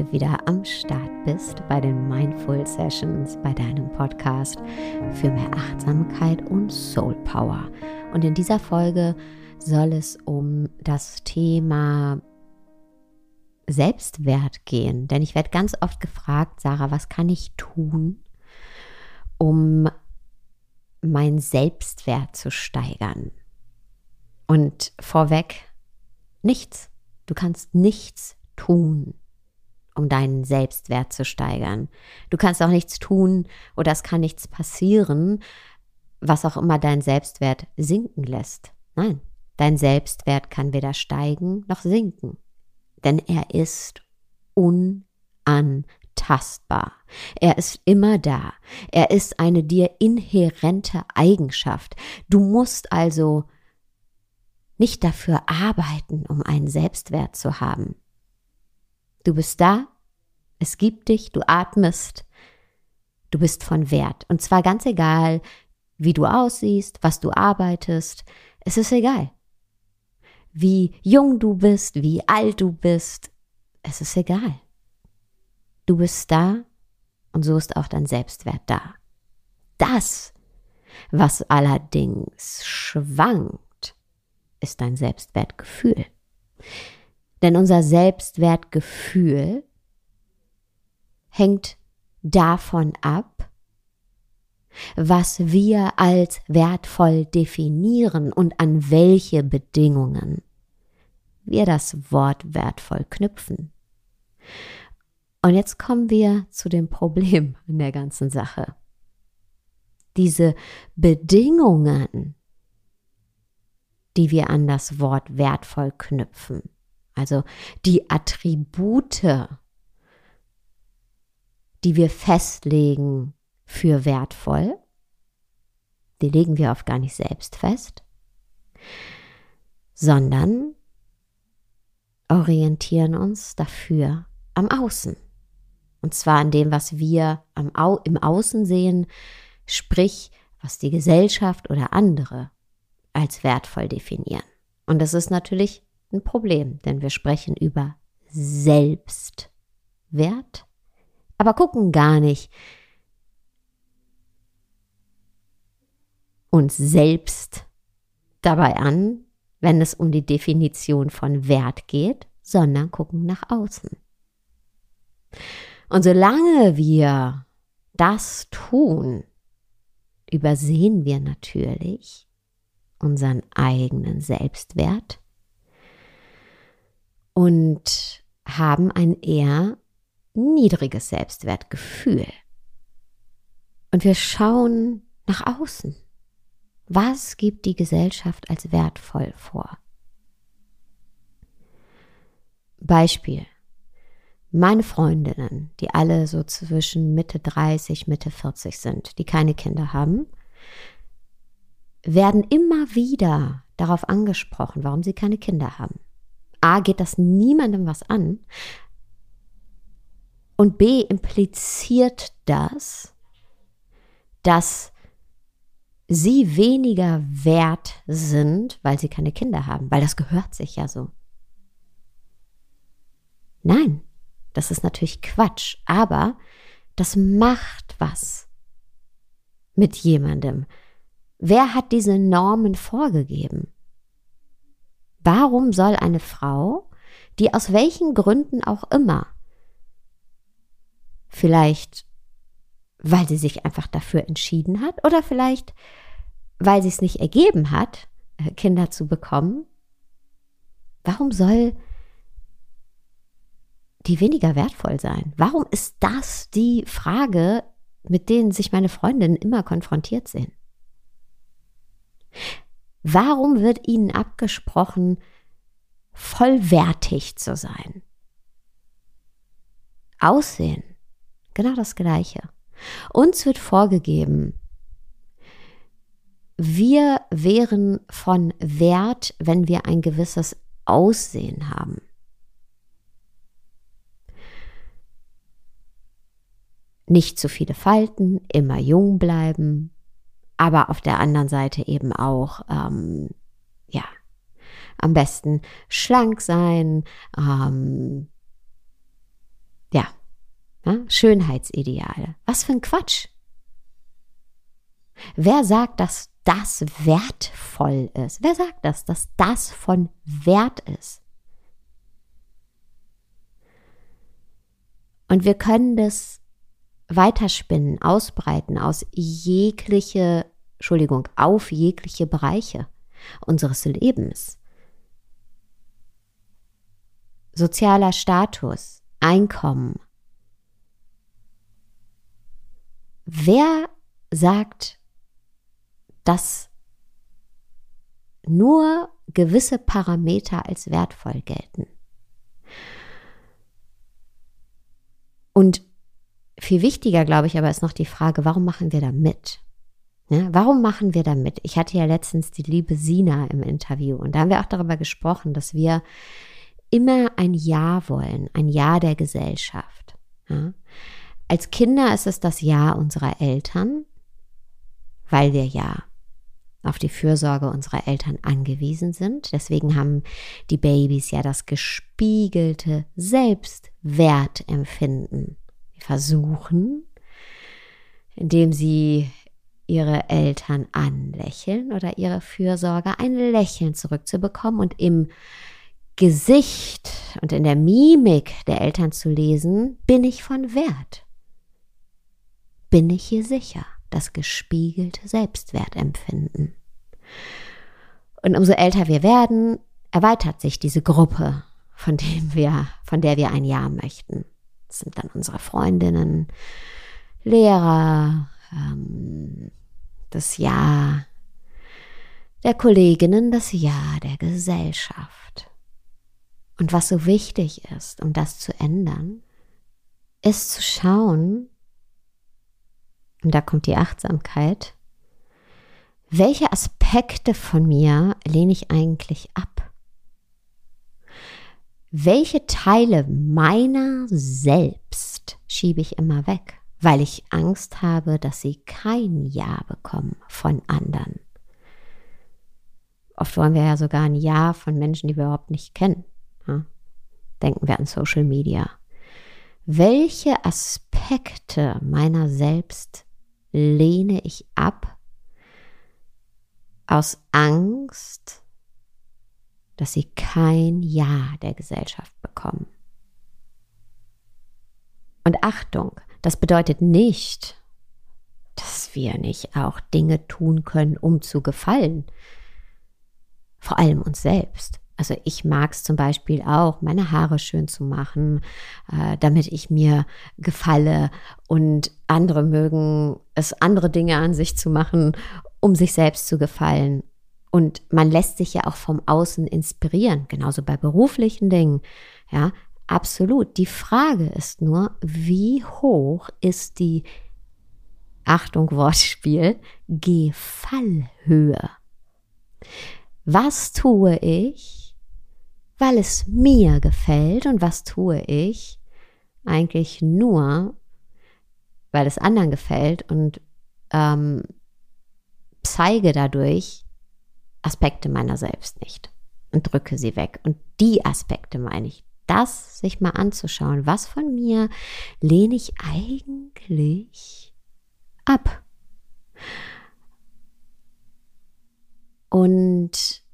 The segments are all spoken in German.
heute wieder am Start bist bei den Mindful Sessions, bei deinem Podcast für mehr Achtsamkeit und Soul Power. Und in dieser Folge soll es um das Thema Selbstwert gehen. Denn ich werde ganz oft gefragt, Sarah, was kann ich tun, um meinen Selbstwert zu steigern? Und vorweg, nichts. Du kannst nichts tun, um deinen Selbstwert zu steigern. Du kannst auch nichts tun oder es kann nichts passieren, was auch immer deinen Selbstwert sinken lässt. Nein, dein Selbstwert kann weder steigen noch sinken, denn er ist unantastbar. Er ist immer da. Er ist eine dir inhärente Eigenschaft. Du musst also nicht dafür arbeiten, um einen Selbstwert zu haben. Du bist da, es gibt dich, du atmest, du bist von Wert. Und zwar ganz egal, wie du aussiehst, was du arbeitest, es ist egal. Wie jung du bist, wie alt du bist, es ist egal. Du bist da und so ist auch dein Selbstwert da. Das, was allerdings schwankt, ist dein Selbstwertgefühl. Denn unser Selbstwertgefühl hängt davon ab, was wir als wertvoll definieren und an welche Bedingungen wir das Wort wertvoll knüpfen. Und jetzt kommen wir zu dem Problem in der ganzen Sache. Diese Bedingungen, die wir an das Wort wertvoll knüpfen, also die Attribute, die wir festlegen für wertvoll, die legen wir oft gar nicht selbst fest, sondern orientieren uns dafür am Außen. Und zwar an dem, was wir Au im Außen sehen, sprich, was die Gesellschaft oder andere als wertvoll definieren. Und das ist natürlich ein Problem, denn wir sprechen über Selbstwert, aber gucken gar nicht uns selbst dabei an, wenn es um die Definition von Wert geht, sondern gucken nach außen. Und solange wir das tun, übersehen wir natürlich unseren eigenen Selbstwert und haben ein eher niedriges Selbstwertgefühl. Und wir schauen nach außen. Was gibt die Gesellschaft als wertvoll vor? Beispiel. Meine Freundinnen, die alle so zwischen Mitte 30, Mitte 40 sind, die keine Kinder haben, werden immer wieder darauf angesprochen, warum sie keine Kinder haben. A, geht das niemandem was an. Und B, impliziert das, dass sie weniger wert sind, weil sie keine Kinder haben, weil das gehört sich ja so. Nein, das ist natürlich Quatsch, aber das macht was mit jemandem. Wer hat diese Normen vorgegeben? Warum soll eine Frau, die aus welchen Gründen auch immer, vielleicht weil sie sich einfach dafür entschieden hat oder vielleicht weil sie es nicht ergeben hat, äh, Kinder zu bekommen, warum soll die weniger wertvoll sein? Warum ist das die Frage, mit denen sich meine Freundinnen immer konfrontiert sehen? Warum wird ihnen abgesprochen, vollwertig zu sein? Aussehen, genau das gleiche. Uns wird vorgegeben, wir wären von Wert, wenn wir ein gewisses Aussehen haben. Nicht zu viele Falten, immer jung bleiben, aber auf der anderen Seite eben auch, ähm, ja, am besten schlank sein, ähm, ja, ja, Schönheitsideale. Was für ein Quatsch. Wer sagt, dass das wertvoll ist? Wer sagt das, dass das von Wert ist? Und wir können das weiterspinnen, ausbreiten aus jegliche, Entschuldigung, auf jegliche Bereiche unseres Lebens. Sozialer Status, Einkommen. Wer sagt, dass nur gewisse Parameter als wertvoll gelten? Und viel wichtiger, glaube ich, aber ist noch die Frage, warum machen wir da mit? Ja, warum machen wir da mit? Ich hatte ja letztens die liebe Sina im Interview und da haben wir auch darüber gesprochen, dass wir immer ein Ja wollen, ein Ja der Gesellschaft. Ja? Als Kinder ist es das Ja unserer Eltern, weil wir ja auf die Fürsorge unserer Eltern angewiesen sind. Deswegen haben die Babys ja das gespiegelte Selbstwertempfinden. Versuchen, indem sie ihre Eltern anlächeln oder ihre Fürsorge ein Lächeln zurückzubekommen und im Gesicht und in der Mimik der Eltern zu lesen, bin ich von Wert. Bin ich hier sicher? das gespiegelte Selbstwertempfinden. Und umso älter wir werden, erweitert sich diese Gruppe, von dem wir, von der wir ein Ja möchten. Das sind dann unsere Freundinnen, Lehrer, ähm, das Ja der Kolleginnen, das Ja der Gesellschaft. Und was so wichtig ist, um das zu ändern, ist zu schauen, und da kommt die Achtsamkeit, welche Aspekte von mir lehne ich eigentlich ab? Welche Teile meiner selbst schiebe ich immer weg, weil ich Angst habe, dass sie kein Ja bekommen von anderen? Oft wollen wir ja sogar ein Ja von Menschen, die wir überhaupt nicht kennen. Denken wir an Social Media. Welche Aspekte meiner selbst lehne ich ab aus Angst, dass sie kein Ja der Gesellschaft bekommen. Und Achtung, das bedeutet nicht, dass wir nicht auch Dinge tun können, um zu gefallen. Vor allem uns selbst. Also ich mag es zum Beispiel auch, meine Haare schön zu machen, äh, damit ich mir gefalle und andere mögen es, andere Dinge an sich zu machen, um sich selbst zu gefallen. Und man lässt sich ja auch vom Außen inspirieren, genauso bei beruflichen Dingen. Ja, absolut. Die Frage ist nur, wie hoch ist die, Achtung, Wortspiel, Gefallhöhe? Was tue ich, weil es mir gefällt und was tue ich eigentlich nur, weil es anderen gefällt und ähm, zeige dadurch Aspekte meiner selbst nicht und drücke sie weg. Und die Aspekte meine ich, das sich mal anzuschauen, was von mir lehne ich eigentlich ab. Und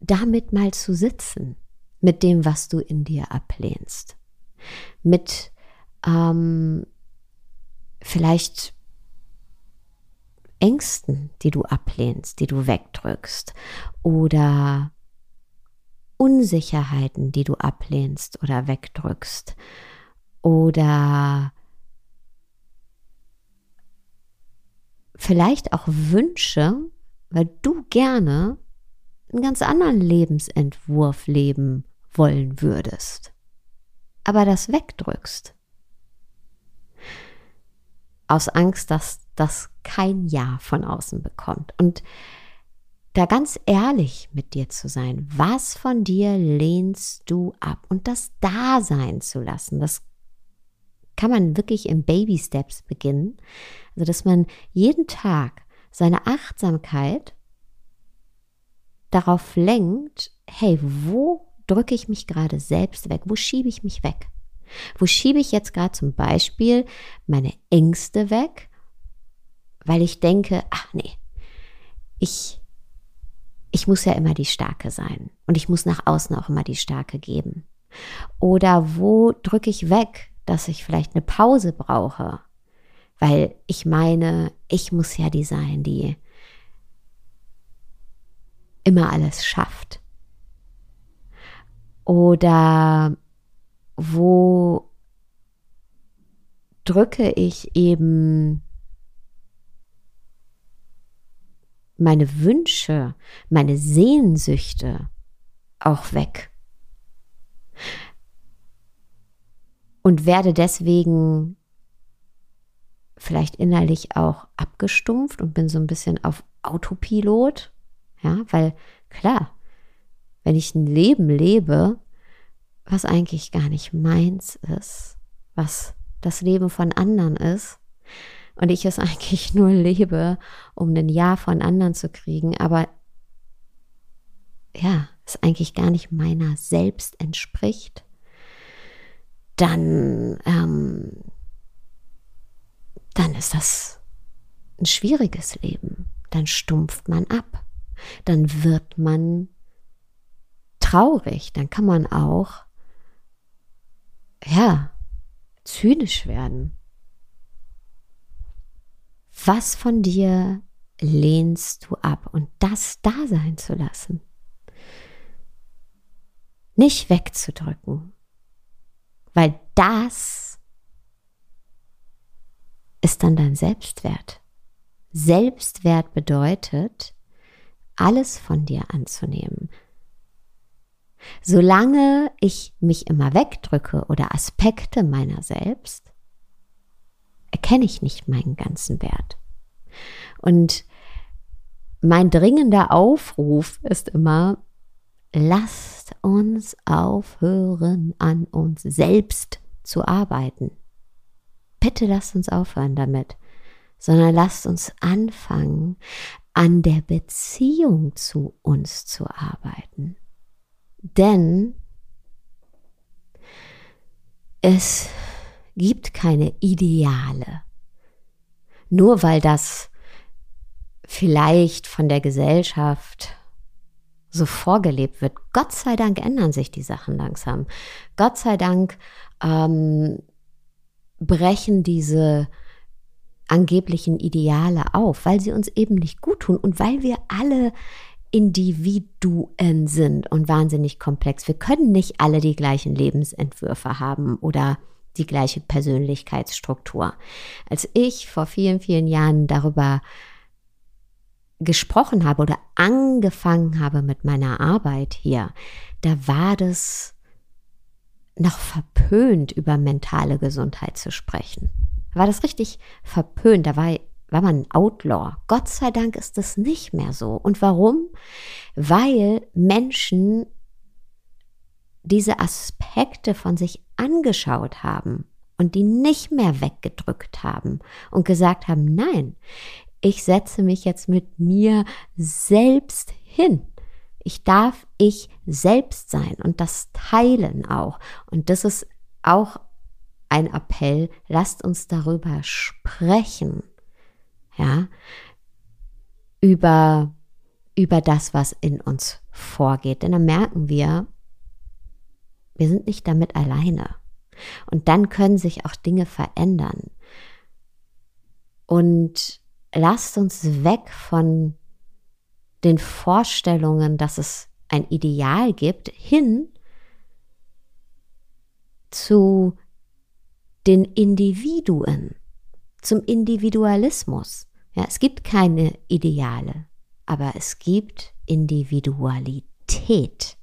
damit mal zu sitzen, mit dem, was du in dir ablehnst, mit ähm, vielleicht Ängsten, die du ablehnst, die du wegdrückst oder Unsicherheiten, die du ablehnst oder wegdrückst oder vielleicht auch Wünsche, weil du gerne einen ganz anderen Lebensentwurf leben wollen würdest, aber das wegdrückst. Aus Angst, dass das kein Ja von außen bekommt. Und da ganz ehrlich mit dir zu sein, was von dir lehnst du ab und das da sein zu lassen, das kann man wirklich in Baby Steps beginnen. Also, dass man jeden Tag seine Achtsamkeit darauf lenkt, hey, wo drücke ich mich gerade selbst weg? Wo schiebe ich mich weg? Wo schiebe ich jetzt gerade zum Beispiel meine Ängste weg, weil ich denke, ach nee, ich, ich muss ja immer die Starke sein und ich muss nach außen auch immer die Starke geben. Oder wo drücke ich weg, dass ich vielleicht eine Pause brauche, weil ich meine, ich muss ja die sein, die immer alles schafft. Oder wo drücke ich eben meine Wünsche, meine Sehnsüchte auch weg. Und werde deswegen vielleicht innerlich auch abgestumpft und bin so ein bisschen auf Autopilot. Ja, weil klar, wenn ich ein Leben lebe, was eigentlich gar nicht meins ist, was das Leben von anderen ist und ich es eigentlich nur lebe, um ein Ja von anderen zu kriegen, aber ja, es eigentlich gar nicht meiner selbst entspricht, dann, ähm, dann ist das ein schwieriges Leben. Dann stumpft man ab. Dann wird man traurig. Dann kann man auch ja, zynisch werden. Was von dir lehnst du ab und das da sein zu lassen? Nicht wegzudrücken, weil das ist dann dein Selbstwert. Selbstwert bedeutet, alles von dir anzunehmen, Solange ich mich immer wegdrücke oder Aspekte meiner selbst, erkenne ich nicht meinen ganzen Wert. Und mein dringender Aufruf ist immer, lasst uns aufhören, an uns selbst zu arbeiten. Bitte lasst uns aufhören damit, sondern lasst uns anfangen, an der Beziehung zu uns zu arbeiten. Denn es gibt keine Ideale. Nur weil das vielleicht von der Gesellschaft so vorgelebt wird. Gott sei Dank ändern sich die Sachen langsam. Gott sei Dank ähm, brechen diese angeblichen Ideale auf, weil sie uns eben nicht gut tun und weil wir alle Individuen sind und wahnsinnig komplex. Wir können nicht alle die gleichen Lebensentwürfe haben oder die gleiche Persönlichkeitsstruktur. Als ich vor vielen, vielen Jahren darüber gesprochen habe oder angefangen habe mit meiner Arbeit hier, da war das noch verpönt, über mentale Gesundheit zu sprechen. war das richtig verpönt. Da war war man ein Outlaw. Gott sei Dank ist es nicht mehr so. Und warum? Weil Menschen diese Aspekte von sich angeschaut haben und die nicht mehr weggedrückt haben und gesagt haben, nein, ich setze mich jetzt mit mir selbst hin. Ich darf ich selbst sein und das teilen auch. Und das ist auch ein Appell, lasst uns darüber sprechen ja, über, über das, was in uns vorgeht. Denn dann merken wir, wir sind nicht damit alleine. Und dann können sich auch Dinge verändern. Und lasst uns weg von den Vorstellungen, dass es ein Ideal gibt, hin zu den Individuen zum Individualismus. Ja, es gibt keine Ideale, aber es gibt Individualität.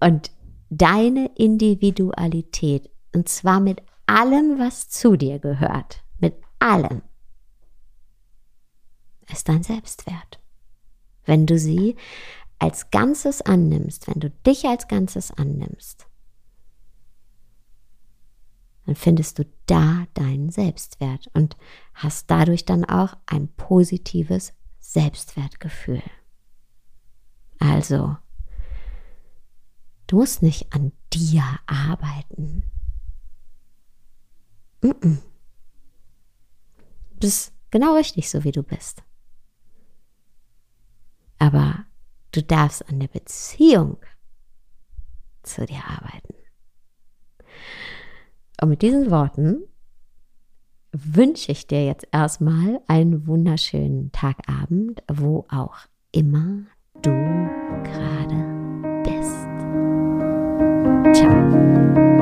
Und deine Individualität, und zwar mit allem, was zu dir gehört, mit allem, ist dein Selbstwert. Wenn du sie als Ganzes annimmst, wenn du dich als Ganzes annimmst, dann findest du da deinen Selbstwert und hast dadurch dann auch ein positives Selbstwertgefühl. Also, Du musst nicht an dir arbeiten. Mm -mm. Du bist genau richtig, so wie du bist. Aber du darfst an der Beziehung zu dir arbeiten. Und mit diesen Worten wünsche ich dir jetzt erstmal einen wunderschönen Tagabend, wo auch immer du gerade bist. Ciao.